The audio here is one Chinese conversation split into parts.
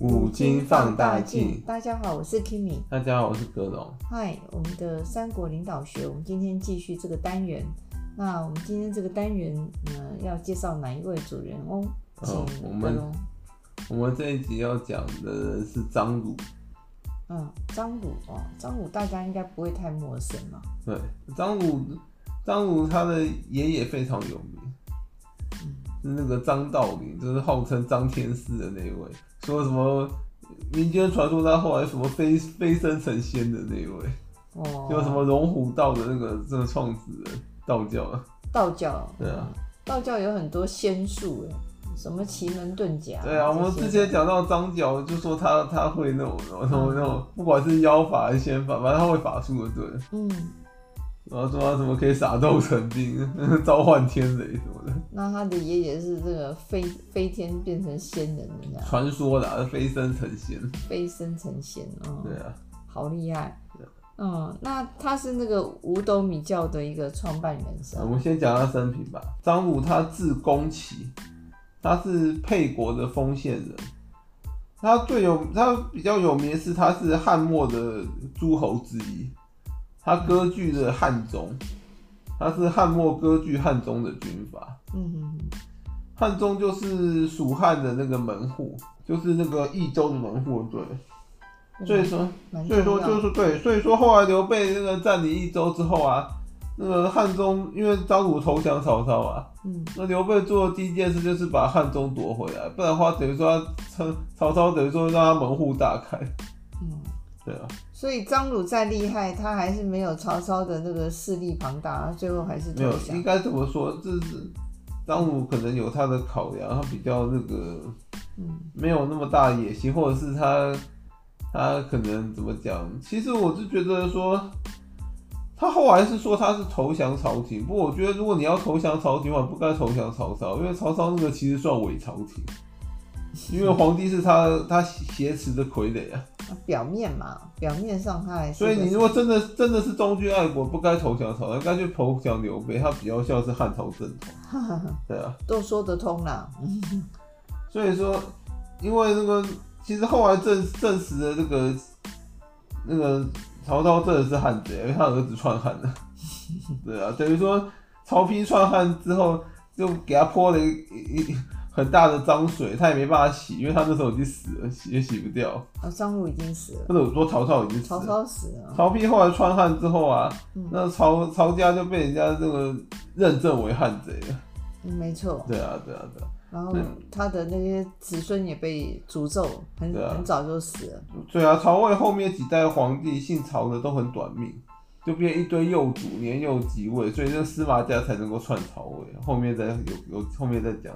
五金放大镜，大家好，我是 Kimmy。大家好，我是格龙。嗨，我们的三国领导学，我们今天继续这个单元。那我们今天这个单元呢，要介绍哪一位主人翁？哦，我们我们这一集要讲的是张鲁。嗯，张鲁哦，张鲁大家应该不会太陌生嘛。对，张鲁，张鲁他的爷爷非常有名。是那个张道陵，就是号称张天师的那一位。说什么民间传说他后来什么飞飞升成仙的那一位。哦。就什么龙虎道的那个这个创始人，道教啊。道教。对啊。道教有很多仙术哎，什么奇门遁甲。对啊，我们之前讲到张角，就说他他会那种那种那种，不管是妖法还是仙法，反正他会法术的，对。嗯。然后说他怎么可以傻豆成兵，召唤天雷什么的。那他的爷爷是这个飞飞天变成仙人的，传说的，飞升成仙。飞升成仙哦。对啊。好厉害。嗯，那他是那个五斗米教的一个创办人？我们先讲他生平吧。张鲁他字公齐，他是沛国的丰县人。他最有他比较有名的是他是汉末的诸侯之一。他割据的汉中，他是汉末割据汉中的军阀。嗯哼，汉中就是蜀汉的那个门户，就是那个益州的门户，对。所以说，所以说就是对，所以说后来刘备那个占领益州之后啊，那个汉中因为张鲁投降曹操啊，嗯，那刘备做的第一件事就是把汉中夺回来，不然的话等于说他曹操等于说让他门户大开。嗯，对啊。所以张鲁再厉害，他还是没有曹操的那个势力庞大，最后还是。没有，应该怎么说？这是张鲁可能有他的考量，他比较那个，嗯，没有那么大野心，或者是他他可能怎么讲？其实我是觉得说，他后来是说他是投降朝廷，不过我觉得如果你要投降朝廷的话，不该投降曹操，因为曹操那个其实算伪朝廷。因为皇帝是他他挟持的傀儡啊，表面嘛，表面上他还是。所以你如果真的真的是忠君爱国，不该投降曹操，该去投降刘备，他比较像是汉朝正统。对啊，都说得通啦。所以说，因为那个其实后来证证实了这个那个曹操真的是汉贼，因为他儿子篡汉的。对啊，等于说曹丕篡汉之后，就给他泼了一一。很大的脏水，他也没办法洗，因为他那时候已经死了，洗也洗不掉。啊，张鲁已经死了。或者说曹操已经死了。曹操死了。曹丕后来篡汉之后啊，嗯、那曹曹家就被人家这个认证为汉贼了。嗯，没错。对啊，对啊，对啊。然后他的那些子孙也被诅咒，很、啊、很早就死了。对啊，曹魏后面几代皇帝姓曹的都很短命。就变一堆幼主年幼即位，所以这个司马家才能够篡曹位。后面再有有后面再讲。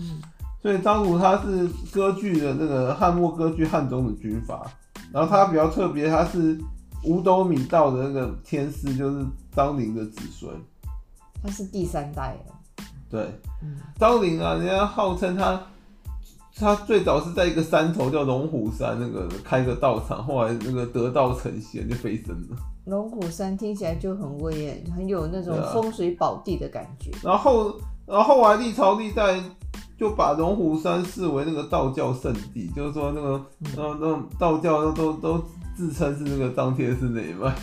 嗯，所以张鲁他是割据的那个汉末割据汉中的军阀，然后他比较特别，他是五斗米道的那个天师，就是张陵的子孙。他是第三代对，张陵啊，人家号称他，他最早是在一个山头叫龙虎山那个开个道场，后来那个得道成仙就飞升了。龙虎山听起来就很威严，很有那种风水宝地的感觉。啊、然后，然后后来历朝历代就把龙虎山视为那个道教圣地，就是说那个，那那道教都都自称是那个张天师那一脉。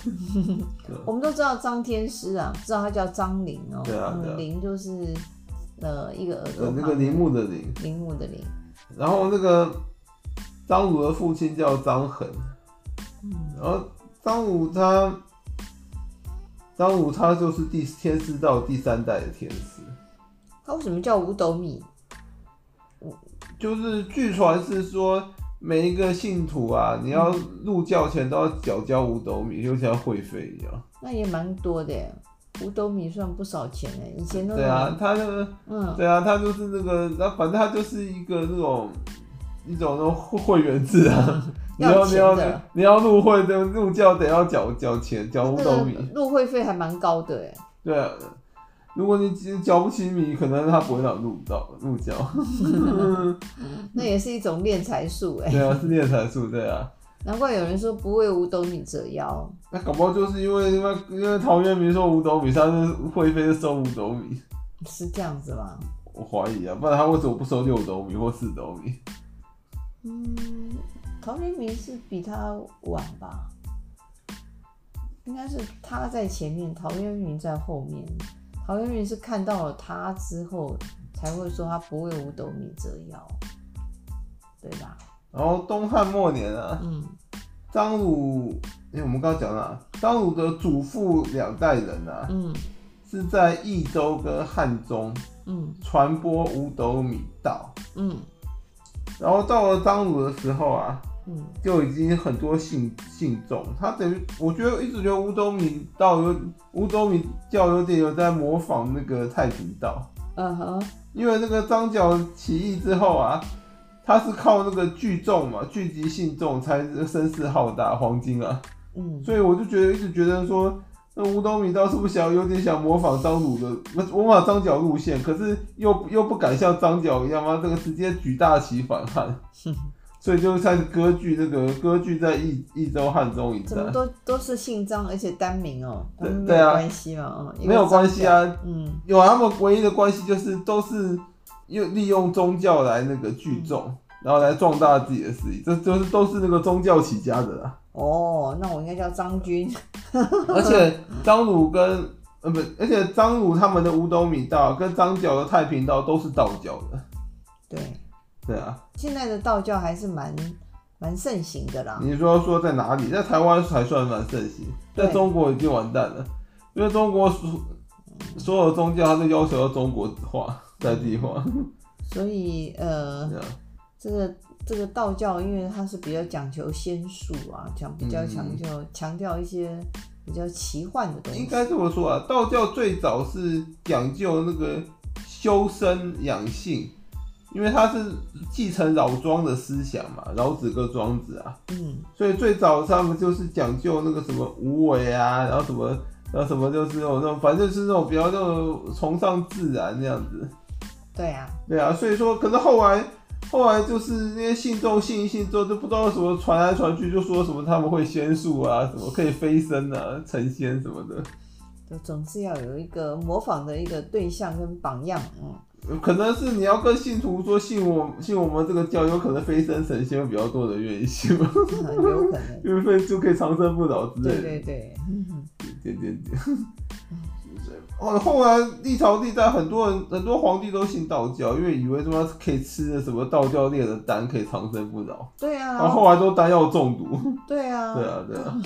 我们都知道张天师啊，知道他叫张陵哦。对啊，陵、啊、就是呃一个耳朵、呃，那个陵墓的陵，陵墓的陵。然后那个张鲁的父亲叫张衡，嗯、然后。张武他，张武他就是第天师道第三代的天师。他为什么叫五斗米？就是据传是说，每一个信徒啊，你要入教前都要缴交五斗米，就像会费一样。那也蛮多的，五斗米算不少钱哎。以前都对啊，他那个，嗯，对啊，他就是那个，那反正他就是一个那种一种那种会员制啊。你要你要你要入会的入教得要缴缴钱缴五斗米，入会费还蛮高的哎。对啊，如果你缴不起米，可能他不会让你入到入教。那也是一种敛财术哎。对啊，是敛财术，对啊。难怪有人说不为五斗米折腰。那搞不好就是因为因为因为陶渊明说五斗米，他是会费收五斗米。是这样子吗？我怀疑啊，不然他为什么不收六斗米或四斗米？嗯，陶渊明是比他晚吧？应该是他在前面，陶渊明在后面。陶渊明是看到了他之后，才会说他不为五斗米折腰，对吧？然后东汉末年啊，嗯，张鲁，哎，我们刚刚讲了，张鲁的祖父两代人啊，嗯，是在益州跟汉中，嗯，传播五斗米道，嗯，然后到了张鲁的时候啊。就已经很多信信众，他等于我觉得一直觉得五斗米道有五斗米教有点有在模仿那个太平道，嗯哼，因为那个张角起义之后啊，他是靠那个聚众嘛，聚集信众才声势浩大，黄金啊，嗯，所以我就觉得一直觉得说，那五斗米道是不是想有点想模仿张鲁的，模仿张角路线，可是又又不敢像张角一样嘛，这个直接举大旗反汉。所以就开始割据，那个割据在益益州、汉中一带。怎么都都是姓张，而且单名哦、喔？对对啊，关系嘛，没有关系啊。嗯，有啊，他们唯一的关系就是都是用利用宗教来那个聚众，嗯、然后来壮大自己的势力，这就是都是那个宗教起家的啦。哦，那我应该叫张军。而且张鲁跟呃不，而且张鲁他们的五斗米道跟张角的太平道都是道教的。对。对啊，现在的道教还是蛮蛮盛行的啦。你说说在哪里？在台湾还算蛮盛行，在中国已经完蛋了，因为中国所所有宗教它都要求要中国化、在地化。所以呃，这个这个道教，因为它是比较讲求仙术啊，讲比较强调强调一些比较奇幻的东西。应该这么说啊，道教最早是讲究那个修身养性。因为他是继承老庄的思想嘛，老子跟庄子啊，嗯，所以最早他们就是讲究那个什么无为啊，然后什么，然后什么就是那种那种，反正就是那种比较那种崇尚自然那样子。对啊，对啊，所以说可是后来后来就是那些信众信一信之后，就不知道什么传来传去，就说什么他们会仙术啊，什么可以飞升啊，成仙什么的。就总是要有一个模仿的一个对象跟榜样，嗯。可能是你要跟信徒说信我信我们这个教，有可能飞升神仙比较多的愿意信吗？有可能，因为就可以长生不老之类的。对对对，点点点。哦，后来历朝历代很多人很多皇帝都信道教，因为以为他妈可以吃的什么道教炼的丹可以长生不老。对啊。然后后来都丹药中毒。对啊。对啊，对啊。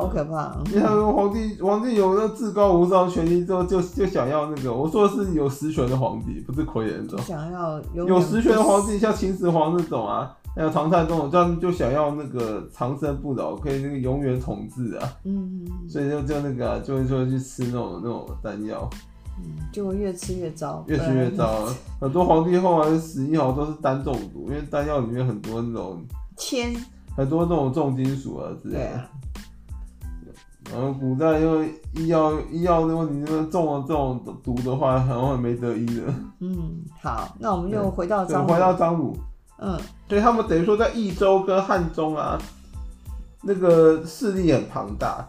好可怕！你看皇帝，皇帝有那至高无上权力之后，就就想要那个。我说的是有实权的皇帝，不是傀儡那种。想要有有实权的皇帝，像秦始皇那种啊，还有唐太宗这样，就想要那个长生不老，可以那个永远统治啊。嗯嗯。所以就就那个、啊，就会就去吃那种那种丹药。嗯，就会越吃越糟。越吃越糟，很多皇帝后来死因好像都是丹中毒，因为丹药里面很多那种铅，很多那种重金属啊之类的。然后古代因为医药医药的问题，那个中了这种毒的话，很容易没得医的。嗯，好，那我们又回到张，回到张鲁。嗯，所以他们等于说在益州跟汉中啊，那个势力很庞大，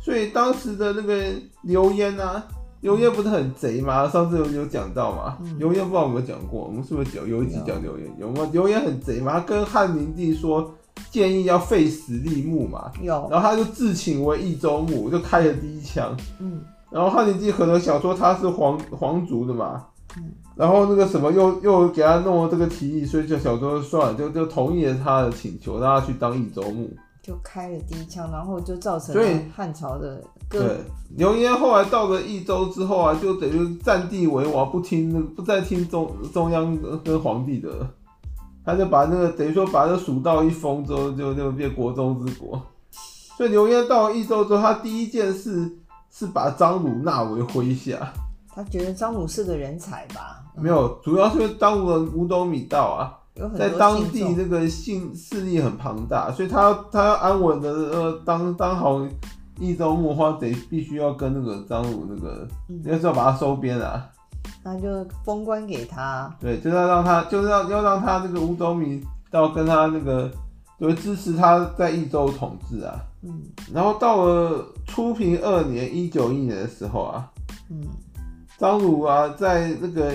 所以当时的那个刘焉啊，刘焉不是很贼吗？上次有有讲到嘛？刘焉、嗯、不知道有没有讲过？我们是不是讲有一集讲刘焉？有吗？刘焉很贼嘛？他跟汉明帝说。建议要废死立木嘛，有，然后他就自请为益州牧，就开了第一枪。嗯，然后汉景帝可能想说他是皇皇族的嘛，嗯，然后那个什么又又给他弄了这个提议，所以就想说算了，就就同意了他的请求，让他去当益州牧，就开了第一枪，然后就造成了汉朝的对刘焉后来到了益州之后啊，就等于占地为王，不听不再听中中央跟皇帝的。他就把那个等于说把这蜀道一封之后，就就变国中之国。所以刘焉到了益州之后，他第一件事是把张鲁纳为麾下。他觉得张鲁是个人才吧？没有，主要是因为张鲁的五斗米道啊，在当地那个信势力很庞大，所以他他要安稳的呃当当好益州牧的话，得必须要跟那个张鲁那个，要是要把他收编啊。那就封官给他，对，就是要让他，就是要要让他这个五斗米到跟他那个，就支持他在益州统治啊。嗯，然后到了初平二年（一九一年）的时候啊，嗯，张鲁啊，在那个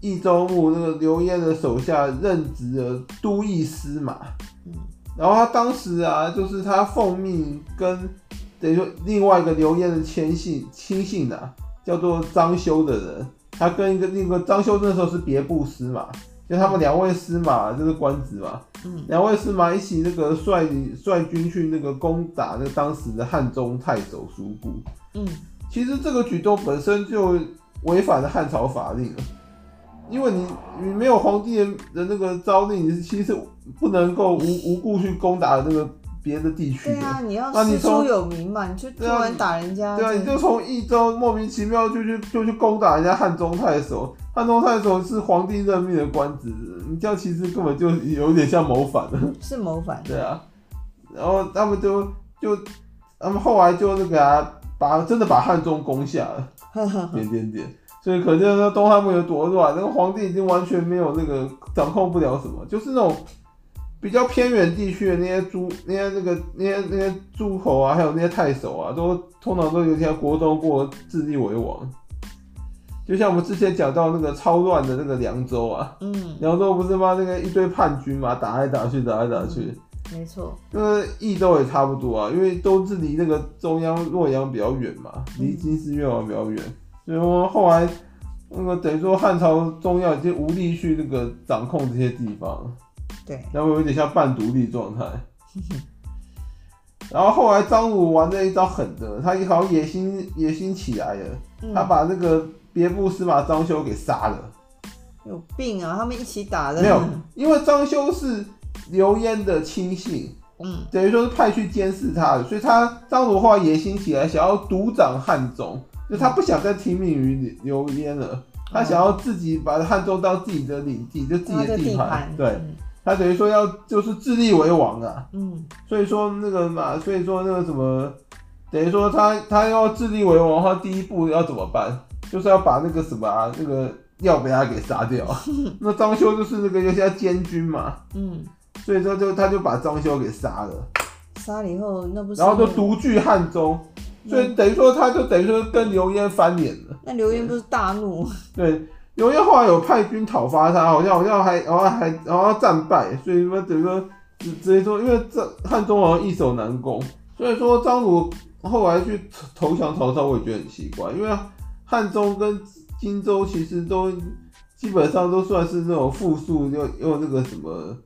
益州牧那个刘焉的手下任职了都邑司马。嗯，然后他当时啊，就是他奉命跟等于说另外一个刘焉的亲信亲信啊，叫做张修的人，他跟一个那个张修那时候是别部司马，就他们两位司马就是官职嘛。嗯，两位司马一起那个率率军去那个攻打那个当时的汉中太守苏固。嗯，其实这个举动本身就违反了汉朝法令了。因为你你没有皇帝的那个诏令，你是其实不能够无无故去攻打那个别的地区的。对啊，你要师出有名嘛，你就突然打人家。对啊，你就从益州莫名其妙就去就去攻打人家汉中太守，汉中太守是皇帝任命的官职，你这样其实根本就有点像谋反了。是谋反。对啊，然后他们就就他们后来就那个啊，把真的把汉中攻下了。点点点。所以可见那东汉末有多乱，那个皇帝已经完全没有那个掌控不了什么，就是那种比较偏远地区的那些诸那些那个那些那些诸侯啊，还有那些太守啊，都通常都有一天国中过自立为王。就像我们之前讲到那个超乱的那个凉州啊，嗯，凉州不是吗？那个一堆叛军嘛，打来打去，打来打去。嗯、没错。那个益州也差不多啊，因为都是离那个中央洛阳比较远嘛，离金丝越王比较远。嗯所以我们后来那个等于说汉朝中央已经无力去那个掌控这些地方，对，然后有点像半独立状态。然后后来张鲁玩了一招狠的，他好像野心野心起来了，嗯、他把那个别部司马张修给杀了。有病啊！他们一起打的。没有，因为张修是刘焉的亲信，嗯，等于说是派去监视他的，所以他张鲁后来野心起来，想要独掌汉中。就他不想再听命于刘焉了，他想要自己把汉中当自己的领地，就自己的地盘。对，嗯、他等于说要就是自立为王啊。嗯，所以说那个嘛，所以说那个什么，等于说他他要自立为王，的话第一步要怎么办？就是要把那个什么啊，那个要被他给杀掉。那张修就是那个有些监军嘛。嗯，所以说就他就把张修给杀了。杀了以后，那不是然后就独据汉中。所以等于说，他就等于说跟刘焉翻脸了。那刘焉不是大怒？对，因为后来有派军讨伐他，好像好像还然后还然后战败，所以说等于说直直接说，因为这汉中好像易守难攻，所以说张鲁后来去投降曹操，我也觉得很奇怪，因为汉中跟荆州其实都基本上都算是那种富庶又又那个什么，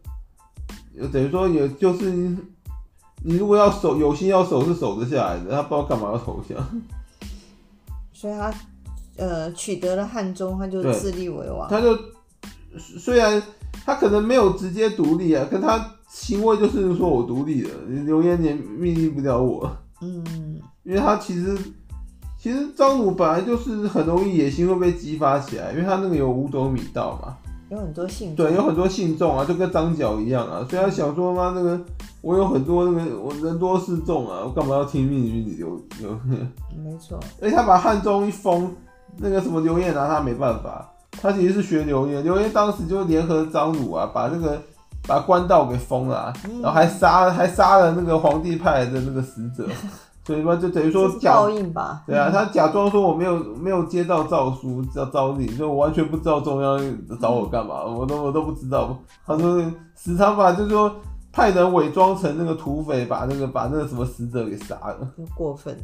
等于说也就是。你如果要守，有心要守是守得下来的，他不知道干嘛要投降。所以他呃取得了汉中，他就自立为王。他就虽然他可能没有直接独立啊，可他行为就是说我独立了，刘焉也命令不了我。嗯，因为他其实其实张鲁本来就是很容易野心会被激发起来，因为他那个有五斗米道嘛。有很多信对，有很多信众啊，就跟张角一样啊。所以他想说嘛，那个我有很多那个我人多势众啊，我干嘛要听命于你刘刘？没错。哎，他把汉中一封，那个什么刘烨拿他没办法。他其实是学刘烨，刘烨当时就联合张鲁啊，把那个把官道给封了，然后还杀还杀了那个皇帝派来的那个使者。所以说，就等于说报应吧。对啊，他假装说我没有没有接到诏书，叫诏令，所以我完全不知道中央找我干嘛，我都我都不知道。他说时常把就是说派人伪装成那个土匪，把那个把那个什么使者给杀了，过分。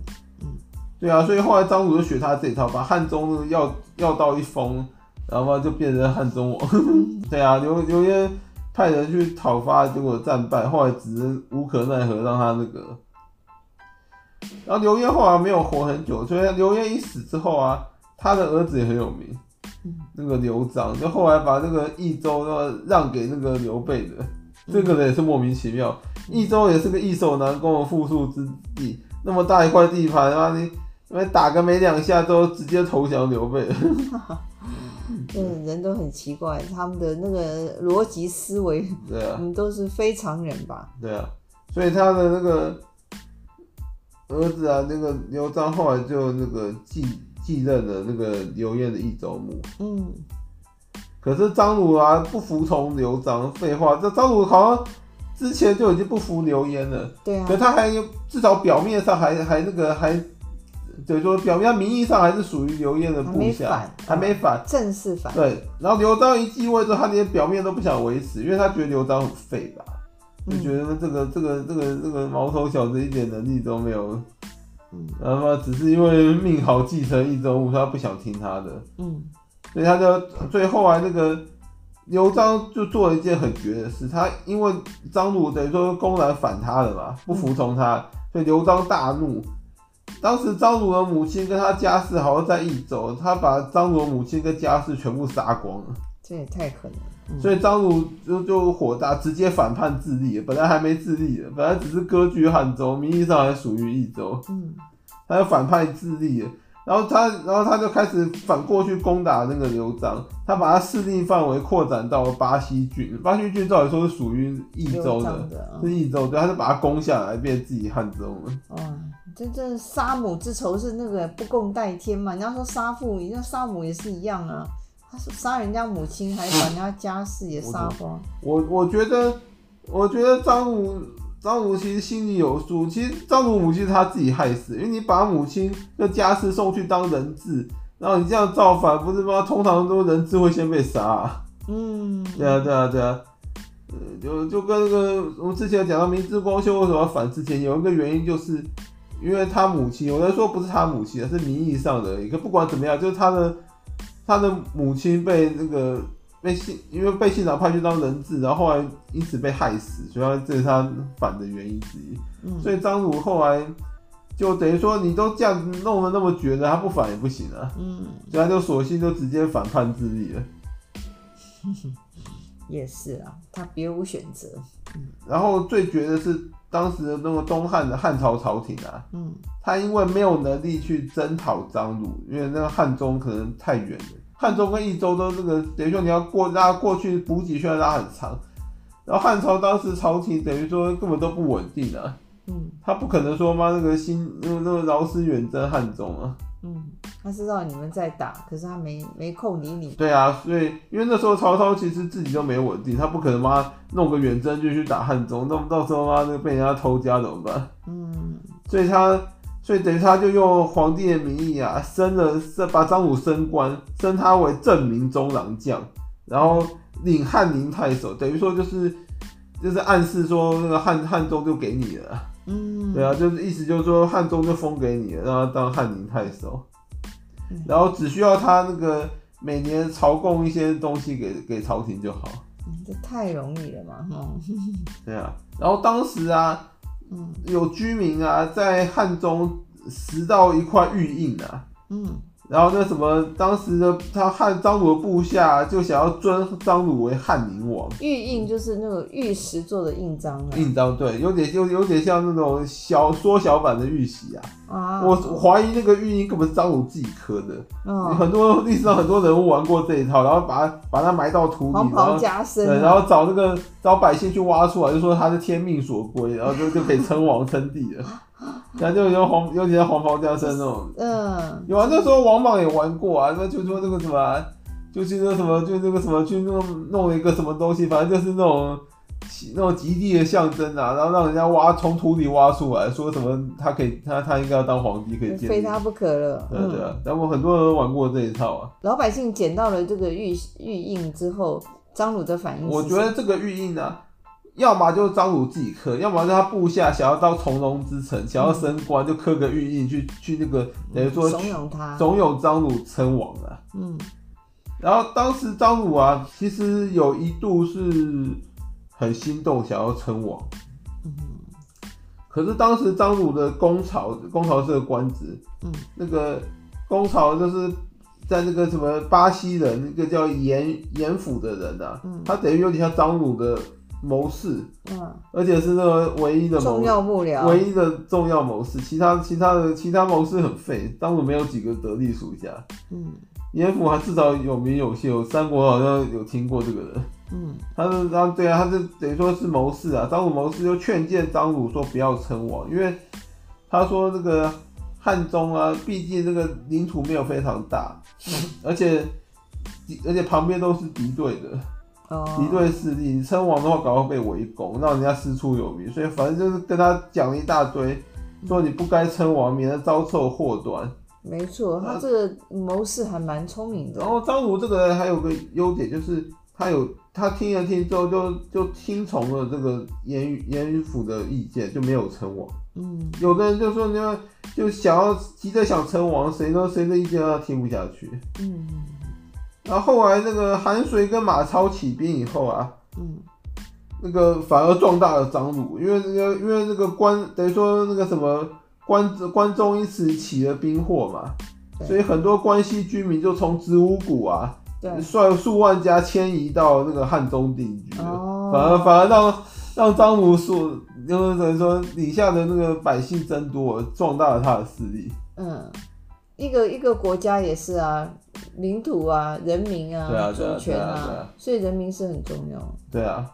嗯，对啊，所以后来张鲁就学他这一套，把汉中那个要要道一封，然后就变成汉中王。对啊，刘刘焉派人去讨伐，结果战败，后来只是无可奈何，让他那个。然后刘焉后来没有活很久，所以刘焉一死之后啊，他的儿子也很有名，那个刘璋就后来把那个益州要让给那个刘备的，这个人也是莫名其妙。益州也是个易守难攻的富庶之地，那么大一块地盘啊，你因为打个没两下都直接投降刘备了。嗯，人都很奇怪，他们的那个逻辑思维，对啊，我们都是非常人吧？对啊，所以他的那个。儿子啊，那个刘璋后来就那个继继任了那个刘焉的益州牧。嗯，可是张鲁啊不服从刘璋，废话，这张鲁好像之前就已经不服刘焉了。对啊，可他还至少表面上还还那个还等于说表面名义上还是属于刘焉的部下，还没反，还没反，正式反。对，然后刘璋一继位之后，他连表面都不想维持，因为他觉得刘璋很废吧，就觉得这个这个这个这个毛头小子一点能力都没有，嗯，然后只是因为命好继承益州牧，他不想听他的，嗯，所以他就最后来那个。刘璋就做了一件很绝的事，他因为张鲁等于说公然反他了嘛，不服从他，所以刘璋大怒。当时张鲁的母亲跟他家世好像在益州，他把张鲁的母亲跟家世全部杀光了。这也太狠了。嗯、所以张鲁就就火大，直接反叛自立。本来还没自立的，本来只是割据汉州，名义上还属于益州。嗯，他要反叛自立了。然后他，然后他就开始反过去攻打那个刘璋，他把他势力范围扩展到了巴西郡。巴西郡照理说是属于益州的，的是益州，对，他就把他攻下来，变自己汉州了。哇，这这杀母之仇是那个不共戴天嘛？人家说杀父，人家杀母也是一样啊。他是杀人家母亲，还把人家家世也杀光。我我觉得，我觉得张鲁。张鲁其实心里有数，其实张鲁母亲是他自己害死，因为你把母亲的家世送去当人质，然后你这样造反，不是吗？通常都人质会先被杀啊。嗯，对啊，对啊，对啊，呃，就就跟那个我们之前讲到明治光秀为什么要反之前，有一个原因就是因为他母亲，有人说不是他母亲，是名义上的而已。可不管怎么样，就是他的他的母亲被那个。被信，因为被信长派去当人质，然后后来因此被害死，所以这是他反的原因之一。嗯、所以张鲁后来就等于说，你都这样弄得那么绝了，他不反也不行啊。嗯，所以他就索性就直接反叛自立了。也是啊，他别无选择。嗯，然后最绝的是当时的那个东汉的汉朝朝廷啊，嗯，他因为没有能力去征讨张鲁，因为那个汉中可能太远了。汉中跟益州都这个，等于说你要过拉过去补给，需要拉很长。然后汉朝当时朝廷等于说根本都不稳定啊，嗯，他不可能说妈那个新那个那个劳师远征汉中啊，嗯，他知道你们在打，可是他没没空理你。对啊，所以因为那时候曹操其实自己都没稳定，他不可能妈弄个远征就去打汉中，那么到时候妈那个被人家偷家怎么办？嗯，所以他。所以等于他就用皇帝的名义啊，升了升把张鲁升官，升他为正明中郎将，然后领汉宁太守，等于说就是就是暗示说那个汉汉中就给你了，嗯，对啊，就是意思就是说汉中就封给你了，让他当汉宁太守，然后只需要他那个每年朝贡一些东西给给朝廷就好，嗯，这太容易了嘛，嗯，对啊，然后当时啊。嗯，有居民啊，在汉中拾到一块玉印啊，嗯。然后那什么，当时的他汉张鲁的部下就想要尊张鲁为汉宁王。玉印就是那个玉石做的印章啊。印章对，有点有有点像那种小缩小版的玉玺啊。啊。我怀疑那个玉印根本是张鲁自己刻的。嗯。很多历史上很多人物玩过这一套，然后把它把它埋到土里，黄袍加身。对，然后找那个找百姓去挖出来，就说他是天命所归，然后就就可以称王称帝了。那就有黄，尤其是黄袍加身那种。嗯，有啊，那时候王莽也玩过啊，那就说那个什么，就是那什么，就那个什么，去弄弄了一个什么东西，反正就是那种那种极地的象征啊，然后让人家挖从土里挖出来，说什么他可以，他他应该要当皇帝，可以见。非他不可了。对对啊，然后很多人都玩过这一套啊。老百姓捡到了这个玉玉印之后，张鲁的反应？我觉得这个玉印呢、啊。要么就是张鲁自己刻，要么是他部下想要到从龙之城，想要升官，就刻个玉印去去那个等于说怂恿他，怂恿张鲁称王啊。嗯，然后当时张鲁啊，其实有一度是很心动，想要称王。嗯，可是当时张鲁的公曹，公曹是个官职，嗯，那个公曹就是在那个什么巴西人，那个叫严严府的人啊，嗯，他等于有点像张鲁的。谋士，嗯，而且是那个唯一的重要幕僚，唯一的重要谋士，其他其他的其他谋士很废，张鲁没有几个得力属下。嗯，严府还至少有名有姓，有三国好像有听过这个人。嗯，他是他对啊，他是等于说是谋士啊。张鲁谋士就劝谏张鲁说不要称王，因为他说这个汉中啊，毕竟这个领土没有非常大，而且而且旁边都是敌对的。敌对势力，你称王的话，搞到被围攻，让人家师出有名，所以反正就是跟他讲了一大堆，说你不该称王，免得遭受祸端。没错，他这个谋士还蛮聪明的。然后张鲁这个人还有个优点，就是他有他听了听之后就，就就听从了这个严严府的意见，就没有称王。嗯，有的人就说，你要就想要急着想称王，谁呢？谁的意见他听不下去。嗯，然后后来那个韩遂跟马超起兵以后啊，嗯，那个反而壮大了张鲁，因为那个因为那个关等于说那个什么关关中因此起了兵祸嘛，所以很多关西居民就从子午谷啊，对，率数万家迁移到那个汉中定居了，哦，反而反而让让张鲁所。就是等于说，底下的那个百姓增多，壮大了他的势力。嗯，一个一个国家也是啊，领土啊，人民啊，主权啊，啊啊啊啊所以人民是很重要。对啊，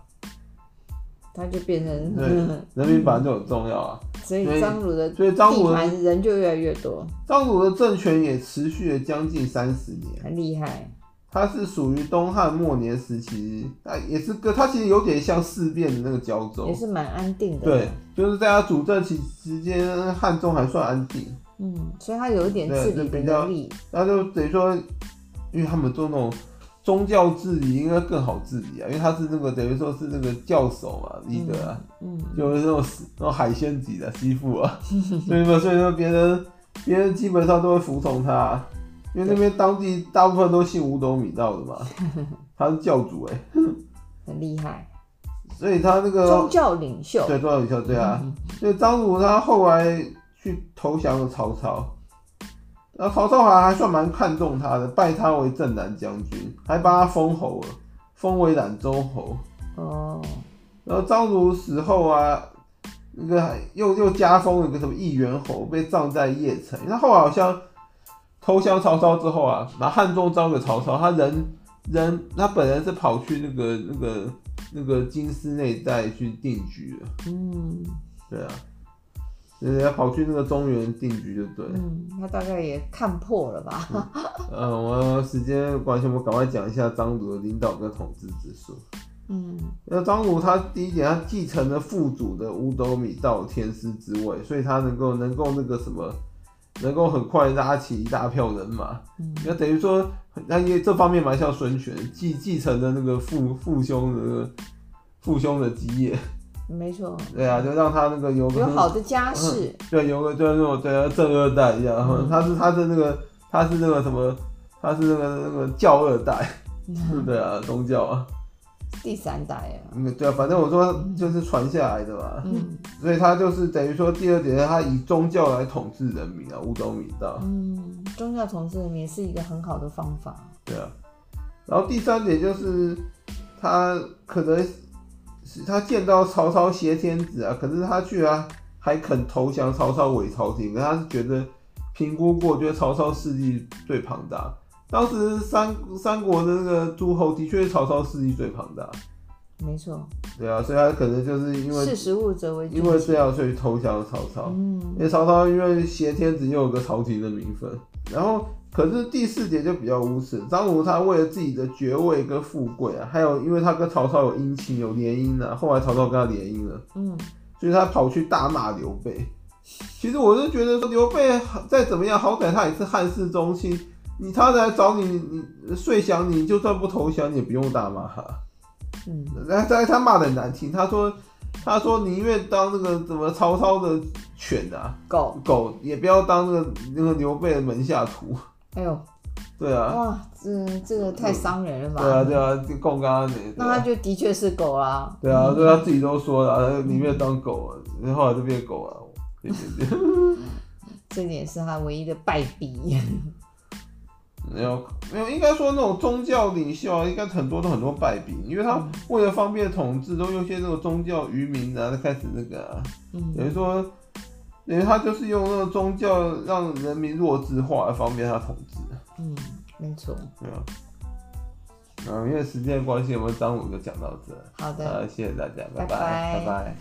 他就变成 人民本来就很重要啊。所以张鲁的，所以张鲁的人就越来越多。张鲁的政权也持续了将近三十年，很厉害。他是属于东汉末年时期，他也是个，他其实有点像事变的那个交州，也是蛮安定的。对，就是在他主政期期间，汉中还算安定。嗯，所以他有一点治理的能力。那就等于说，因为他们做那种宗教治理，应该更好治理啊，因为他是那个等于说是那个教首嘛，leader 啊，嗯，就是那种那种海鲜级的媳妇啊，所以说所以说别人别人基本上都会服从他啊。因为那边当地大部分都信五斗米道的嘛，他是教主哎、欸，很厉害，所以他那个宗教领袖，对宗教领袖，对啊，所以张鲁他后来去投降了曹操，然后曹操还还算蛮看重他的，拜他为镇南将军，还把他封侯了，封为冉州侯。哦，然后张鲁死后啊，那个又又加封了一个什么义元侯，被葬在邺城，他后来好像。投降曹操之后啊，把汉中交给曹操，他人人他本人是跑去那个那个那个京师那一带去定居了。嗯，对啊，人家跑去那个中原定居就对。嗯，他大概也看破了吧。嗯，呃、我时间关系，我们赶快讲一下张鲁的领导跟统治之术。嗯，那张鲁他第一点，他继承了父祖的五斗米道天师之位，所以他能够能够那个什么。能够很快拉起一大票人马，那、嗯、等于说，那也这方面蛮像孙权继继承的那个父父兄的父兄的基业，没错。对啊，就让他那个有个有好的家世，嗯、对，有个就是那种对正二代一样，嗯、他是他是那个他是那个什么，他是那个那个教二代，嗯、对啊，宗教啊。第三代啊，嗯，对啊，反正我说就是传下来的嘛，嗯，所以他就是等于说第二点，他以宗教来统治人民啊，五斗米道，嗯，宗教统治人民是一个很好的方法，对啊，然后第三点就是他可能是他见到曹操挟天子啊，可是他居然还肯投降曹操伪朝廷，可他是觉得评估过，觉得曹操势力最庞大。当时三三国的那个诸侯的确是曹操势力最庞大，没错。对啊，所以他可能就是因为识时务者为，因为这样所以投降了曹操。嗯，因为曹操因为挟天子又有个朝廷的名分，然后可是第四节就比较无耻，张鲁他为了自己的爵位跟富贵啊，还有因为他跟曹操有姻亲有联姻啊，后来曹操跟他联姻了，嗯，所以他跑去大骂刘备。其实我是觉得说刘备再怎么样，好歹他也是汉室宗亲。你他来找你，你睡降你，就算不投降，你也不用大骂他。嗯，然后他骂的很难听，他说，他说宁愿当那个什么曹操的犬啊，狗狗也不要当那个那个刘备的门下徒。哎呦，对啊，哇，这这个太伤人了吧？对啊，对啊，就共刚刚那他就的确是狗啦。对啊，对他自己都说了，宁愿当狗，啊后后来就变狗了。对对对，这点是他唯一的败笔。没有没有，应该说那种宗教领袖啊，应该很多都很多败笔，因为他为了方便统治，都用些那种宗教愚民啊，开始那个、等于说，因为他就是用那个宗教让人民弱智化来方便他统治。嗯没错。嗯因为时间关系我们张五就讲到这。好的。谢谢大家拜拜。拜拜。